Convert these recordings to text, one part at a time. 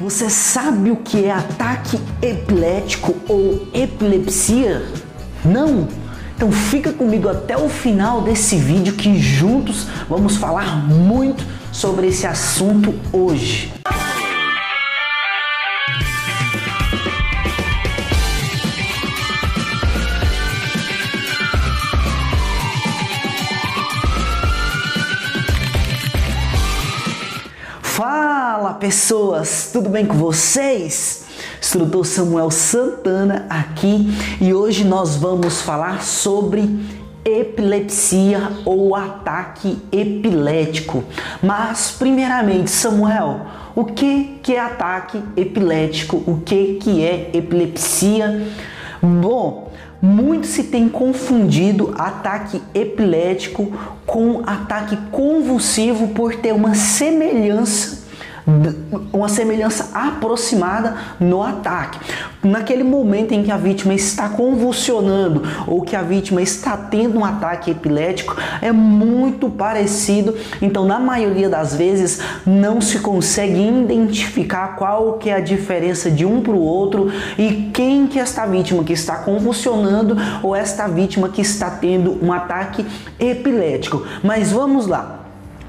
Você sabe o que é ataque epilético ou epilepsia? Não? Então fica comigo até o final desse vídeo que juntos vamos falar muito sobre esse assunto hoje. Fala pessoas, tudo bem com vocês? Instrutor Samuel Santana aqui e hoje nós vamos falar sobre epilepsia ou ataque epilético. Mas primeiramente, Samuel, o que que é ataque epilético? O que que é epilepsia? Bom, muito se tem confundido ataque epilético com ataque convulsivo por ter uma semelhança uma semelhança aproximada no ataque. Naquele momento em que a vítima está convulsionando ou que a vítima está tendo um ataque epilético, é muito parecido. Então, na maioria das vezes, não se consegue identificar qual que é a diferença de um para o outro e quem que é esta vítima que está convulsionando ou esta vítima que está tendo um ataque epilético. Mas vamos lá.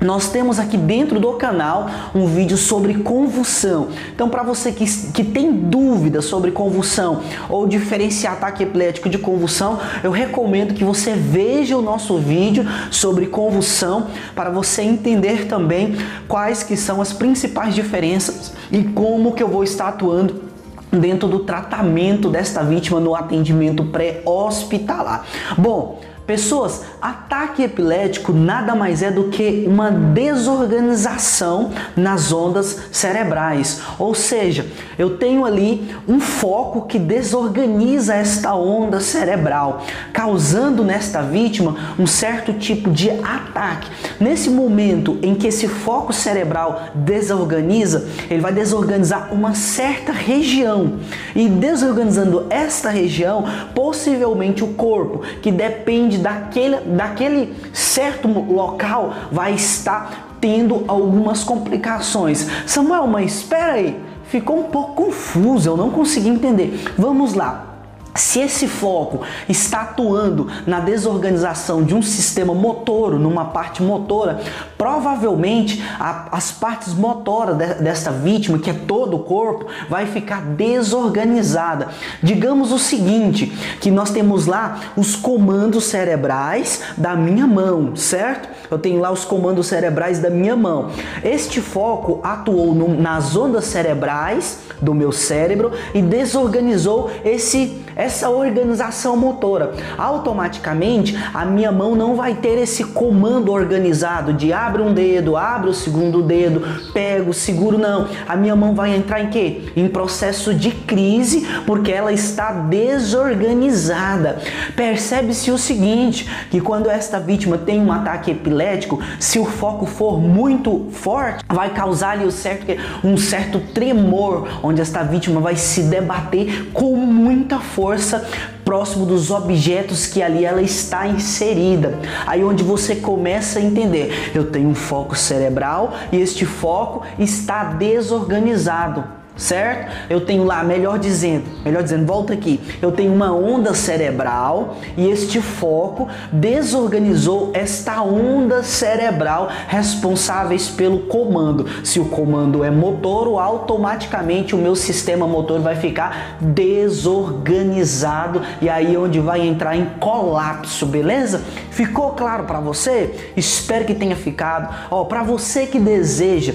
Nós temos aqui dentro do canal um vídeo sobre convulsão. Então, para você que, que tem dúvida sobre convulsão ou diferenciar ataque epilético de convulsão, eu recomendo que você veja o nosso vídeo sobre convulsão para você entender também quais que são as principais diferenças e como que eu vou estar atuando dentro do tratamento desta vítima no atendimento pré-hospitalar. Bom, Pessoas, ataque epilético nada mais é do que uma desorganização nas ondas cerebrais. Ou seja, eu tenho ali um foco que desorganiza esta onda cerebral, causando nesta vítima um certo tipo de ataque. Nesse momento em que esse foco cerebral desorganiza, ele vai desorganizar uma certa região. E desorganizando esta região, possivelmente o corpo, que depende daquele, daquele certo local vai estar tendo algumas complicações. Samuel, mas espera aí, ficou um pouco confuso, eu não consegui entender. Vamos lá. Se esse foco está atuando na desorganização de um sistema motor, numa parte motora, provavelmente a, as partes motoras de, desta vítima, que é todo o corpo, vai ficar desorganizada. Digamos o seguinte, que nós temos lá os comandos cerebrais da minha mão, certo? Eu tenho lá os comandos cerebrais da minha mão. Este foco atuou no, nas ondas cerebrais do meu cérebro e desorganizou esse essa organização motora. Automaticamente, a minha mão não vai ter esse comando organizado de abre um dedo, abre o segundo dedo, pego, seguro, não. A minha mão vai entrar em quê? Em processo de crise, porque ela está desorganizada. Percebe-se o seguinte, que quando esta vítima tem um ataque epilético, se o foco for muito forte, vai causar ali um certo, um certo tremor, onde esta vítima vai se debater com muita força força próximo dos objetos que ali ela está inserida. Aí onde você começa a entender, eu tenho um foco cerebral e este foco está desorganizado certo? Eu tenho lá, melhor dizendo, melhor dizendo, volta aqui. Eu tenho uma onda cerebral e este foco desorganizou esta onda cerebral responsáveis pelo comando. Se o comando é motor, automaticamente o meu sistema motor vai ficar desorganizado e aí é onde vai entrar em colapso, beleza? Ficou claro para você? Espero que tenha ficado. Ó, para você que deseja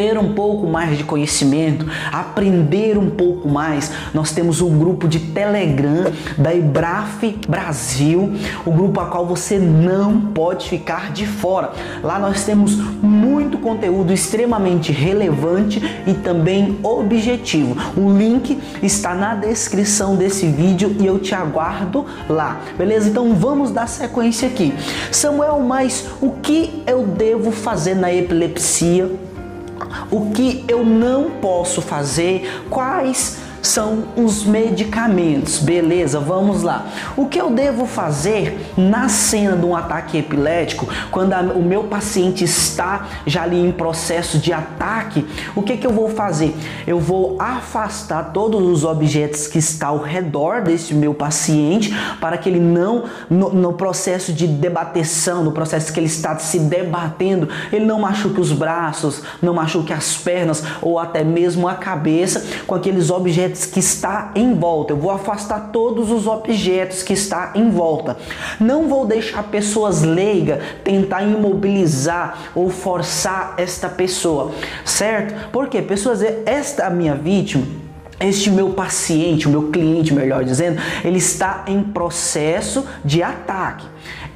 ter um pouco mais de conhecimento, aprender um pouco mais, nós temos um grupo de Telegram da Ibraf Brasil, o grupo a qual você não pode ficar de fora. Lá nós temos muito conteúdo extremamente relevante e também objetivo. O link está na descrição desse vídeo e eu te aguardo lá. Beleza? Então vamos dar sequência aqui. Samuel, mas o que eu devo fazer na epilepsia? O que eu não posso fazer, quais são os medicamentos. Beleza, vamos lá. O que eu devo fazer na cena de um ataque epilético, quando a, o meu paciente está já ali em processo de ataque? O que, que eu vou fazer? Eu vou afastar todos os objetos que estão ao redor desse meu paciente para que ele não, no, no processo de debateção, no processo que ele está se debatendo, ele não machuque os braços, não machuque as pernas ou até mesmo a cabeça com aqueles objetos que está em volta. Eu vou afastar todos os objetos que está em volta. Não vou deixar pessoas leigas tentar imobilizar ou forçar esta pessoa, certo? Porque pessoas, esta minha vítima este meu paciente, o meu cliente, melhor dizendo, ele está em processo de ataque.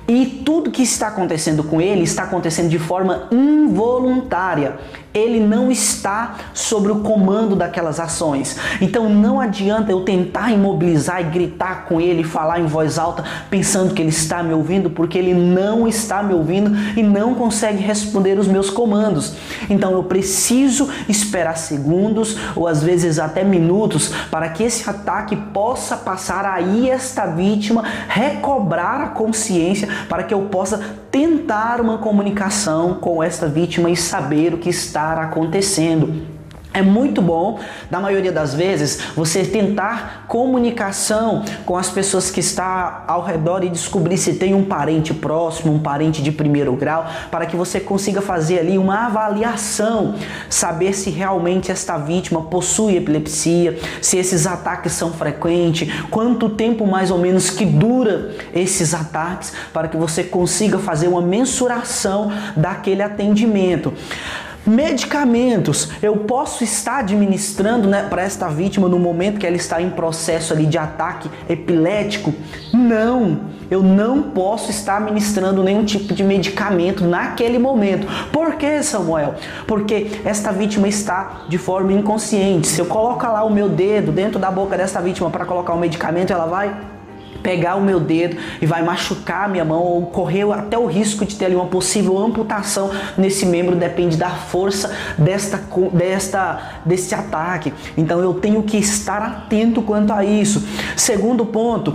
E tudo que está acontecendo com ele está acontecendo de forma involuntária ele não está sobre o comando daquelas ações. Então não adianta eu tentar imobilizar e gritar com ele, falar em voz alta, pensando que ele está me ouvindo, porque ele não está me ouvindo e não consegue responder os meus comandos. Então eu preciso esperar segundos ou às vezes até minutos para que esse ataque possa passar aí esta vítima recobrar a consciência para que eu possa tentar uma comunicação com esta vítima e saber o que está acontecendo. É muito bom, na maioria das vezes, você tentar comunicação com as pessoas que está ao redor e descobrir se tem um parente próximo, um parente de primeiro grau, para que você consiga fazer ali uma avaliação, saber se realmente esta vítima possui epilepsia, se esses ataques são frequentes, quanto tempo mais ou menos que dura esses ataques, para que você consiga fazer uma mensuração daquele atendimento. Medicamentos, eu posso estar administrando né, para esta vítima no momento que ela está em processo ali de ataque epilético? Não, eu não posso estar administrando nenhum tipo de medicamento naquele momento. Por que, Samuel? Porque esta vítima está de forma inconsciente. Se eu colocar lá o meu dedo dentro da boca desta vítima para colocar o medicamento, ela vai pegar o meu dedo e vai machucar a minha mão ou correr até o risco de ter ali uma possível amputação nesse membro depende da força desta, desta desse ataque. Então eu tenho que estar atento quanto a isso. Segundo ponto,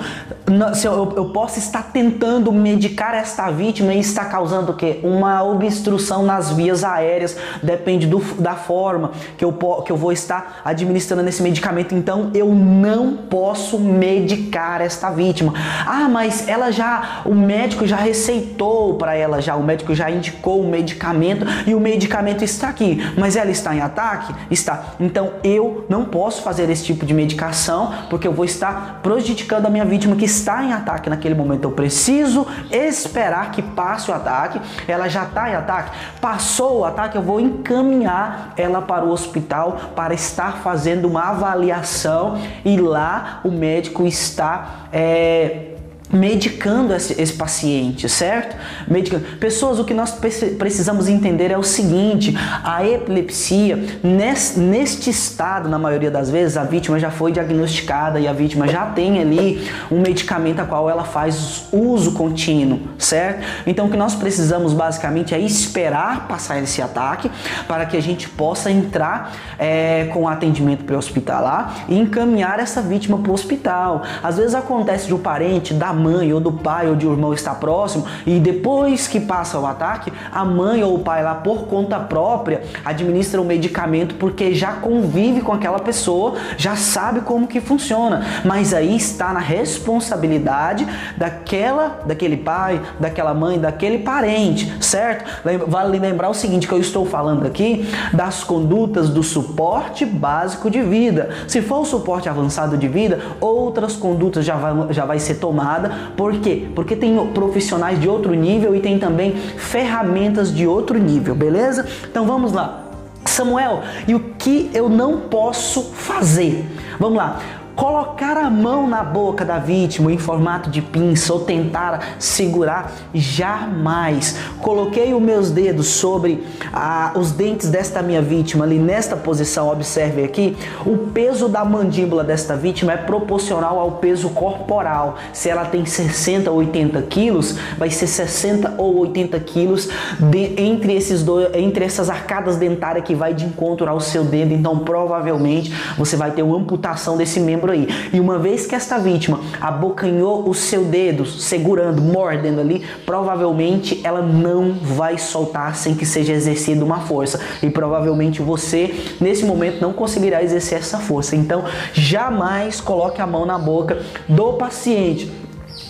eu posso estar tentando medicar esta vítima e está causando o quê? Uma obstrução nas vias aéreas, depende do, da forma que eu, que eu vou estar administrando esse medicamento. Então eu não posso medicar esta vítima vítima. Ah, mas ela já, o médico já receitou para ela já, o médico já indicou o medicamento e o medicamento está aqui, mas ela está em ataque? Está. Então eu não posso fazer esse tipo de medicação porque eu vou estar prejudicando a minha vítima que está em ataque naquele momento. Eu preciso esperar que passe o ataque. Ela já está em ataque. Passou o ataque, eu vou encaminhar ela para o hospital para estar fazendo uma avaliação e lá o médico está é, Yeah. Medicando esse, paciente, certo? Medicando. Pessoas, o que nós precisamos entender é o seguinte: a epilepsia, neste estado, na maioria das vezes, a vítima já foi diagnosticada e a vítima já tem ali um medicamento a qual ela faz uso contínuo, certo? Então, o que nós precisamos basicamente é esperar passar esse ataque para que a gente possa entrar é, com atendimento pré-hospitalar e encaminhar essa vítima para o hospital. Às vezes acontece de um parente dar mãe ou do pai ou de um irmão está próximo e depois que passa o ataque, a mãe ou o pai lá por conta própria administra o medicamento porque já convive com aquela pessoa, já sabe como que funciona. Mas aí está na responsabilidade daquela, daquele pai, daquela mãe, daquele parente, certo? Vale lembrar o seguinte que eu estou falando aqui das condutas do suporte básico de vida. Se for o suporte avançado de vida, outras condutas já vai, já vai ser tomada por quê? Porque tem profissionais de outro nível e tem também ferramentas de outro nível, beleza? Então vamos lá. Samuel, e o que eu não posso fazer? Vamos lá. Colocar a mão na boca da vítima em formato de pinça ou tentar segurar, jamais. Coloquei os meus dedos sobre ah, os dentes desta minha vítima ali nesta posição, observe aqui, o peso da mandíbula desta vítima é proporcional ao peso corporal. Se ela tem 60 ou 80 quilos, vai ser 60 ou 80 quilos de, entre, esses dois, entre essas arcadas dentárias que vai de encontro ao seu dedo. Então, provavelmente, você vai ter uma amputação desse membro aí. E uma vez que esta vítima abocanhou o seu dedo, segurando, mordendo ali, provavelmente ela não vai soltar sem que seja exercida uma força. E provavelmente você, nesse momento, não conseguirá exercer essa força. Então, jamais coloque a mão na boca do paciente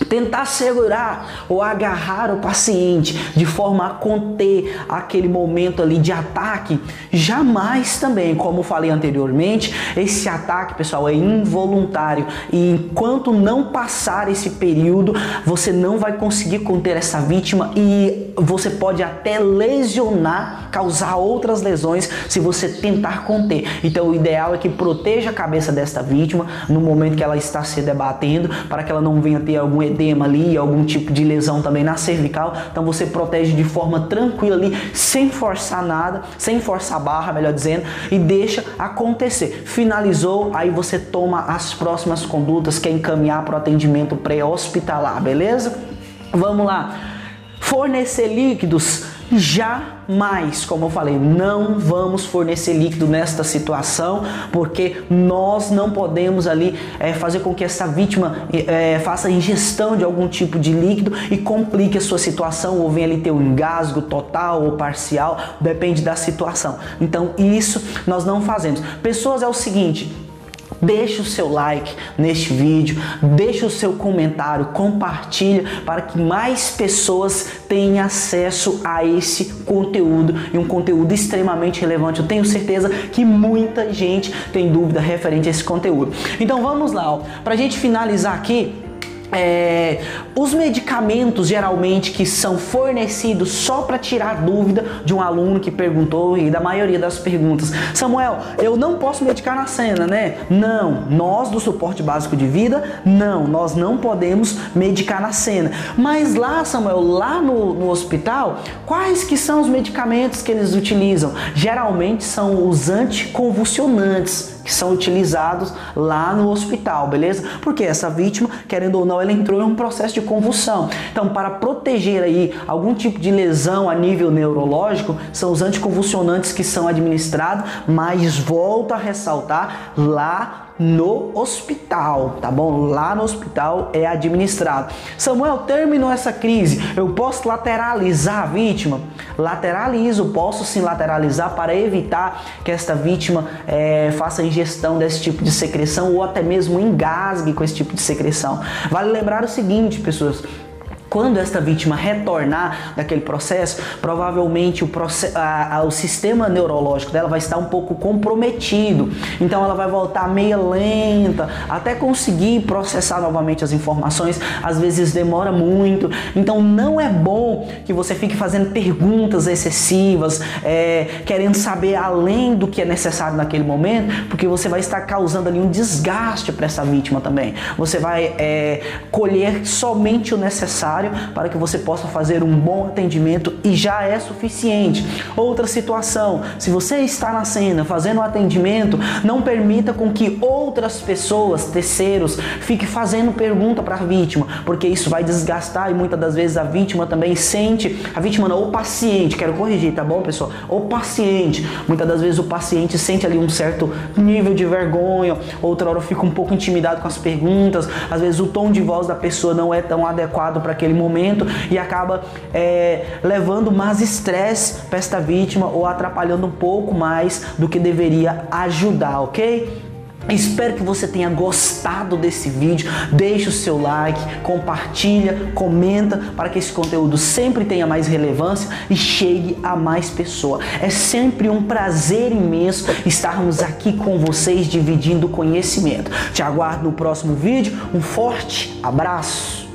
tentar segurar ou agarrar o paciente de forma a conter aquele momento ali de ataque, jamais também, como falei anteriormente, esse ataque, pessoal, é involuntário e enquanto não passar esse período, você não vai conseguir conter essa vítima e você pode até lesionar, causar outras lesões se você tentar conter. Então, o ideal é que proteja a cabeça desta vítima no momento que ela está se debatendo, para que ela não venha ter algum edema ali, algum tipo de lesão também na cervical. Então você protege de forma tranquila ali, sem forçar nada, sem forçar a barra, melhor dizendo, e deixa acontecer. Finalizou, aí você toma as próximas condutas, que é encaminhar para o atendimento pré-hospitalar, beleza? Vamos lá. Fornecer líquidos Jamais, como eu falei, não vamos fornecer líquido nesta situação, porque nós não podemos ali é, fazer com que essa vítima é, faça ingestão de algum tipo de líquido e complique a sua situação, ou venha ali ter um engasgo total ou parcial, depende da situação. Então, isso nós não fazemos. Pessoas é o seguinte, Deixe o seu like neste vídeo, deixe o seu comentário, compartilha para que mais pessoas tenham acesso a esse conteúdo e um conteúdo extremamente relevante. Eu tenho certeza que muita gente tem dúvida referente a esse conteúdo. Então vamos lá, para a gente finalizar aqui, é, os medicamentos geralmente que são fornecidos só para tirar dúvida de um aluno que perguntou e da maioria das perguntas, Samuel, eu não posso medicar na cena, né? Não, nós do suporte básico de vida, não, nós não podemos medicar na cena. Mas lá, Samuel, lá no, no hospital, quais que são os medicamentos que eles utilizam? Geralmente são os anticonvulsionantes que são utilizados lá no hospital, beleza? Porque essa vítima, querendo ou não, ela entrou em um processo de convulsão. Então, para proteger aí algum tipo de lesão a nível neurológico, são os anticonvulsionantes que são administrados, mas volto a ressaltar lá no hospital, tá bom? Lá no hospital é administrado. Samuel, terminou essa crise, eu posso lateralizar a vítima? Lateralizo, posso sim lateralizar para evitar que esta vítima é, faça ingestão desse tipo de secreção ou até mesmo engasgue com esse tipo de secreção. Vale lembrar o seguinte, pessoas, quando esta vítima retornar daquele processo, provavelmente o, processo, a, a, o sistema neurológico dela vai estar um pouco comprometido. Então ela vai voltar meia lenta, até conseguir processar novamente as informações. Às vezes demora muito. Então não é bom que você fique fazendo perguntas excessivas, é, querendo saber além do que é necessário naquele momento, porque você vai estar causando ali um desgaste para essa vítima também. Você vai é, colher somente o necessário necessário para que você possa fazer um bom atendimento e já é suficiente. Outra situação, se você está na cena fazendo atendimento, não permita com que outras pessoas, terceiros, fiquem fazendo pergunta para a vítima, porque isso vai desgastar e muitas das vezes a vítima também sente, a vítima não, o paciente, quero corrigir, tá bom, pessoal? O paciente, muitas das vezes o paciente sente ali um certo nível de vergonha, outra hora fica um pouco intimidado com as perguntas, às vezes o tom de voz da pessoa não é tão adequado para aquele naquele momento e acaba é, levando mais estresse para esta vítima ou atrapalhando um pouco mais do que deveria ajudar, ok? Espero que você tenha gostado desse vídeo. Deixe o seu like, compartilha, comenta para que esse conteúdo sempre tenha mais relevância e chegue a mais pessoas. É sempre um prazer imenso estarmos aqui com vocês dividindo conhecimento. Te aguardo no próximo vídeo. Um forte abraço.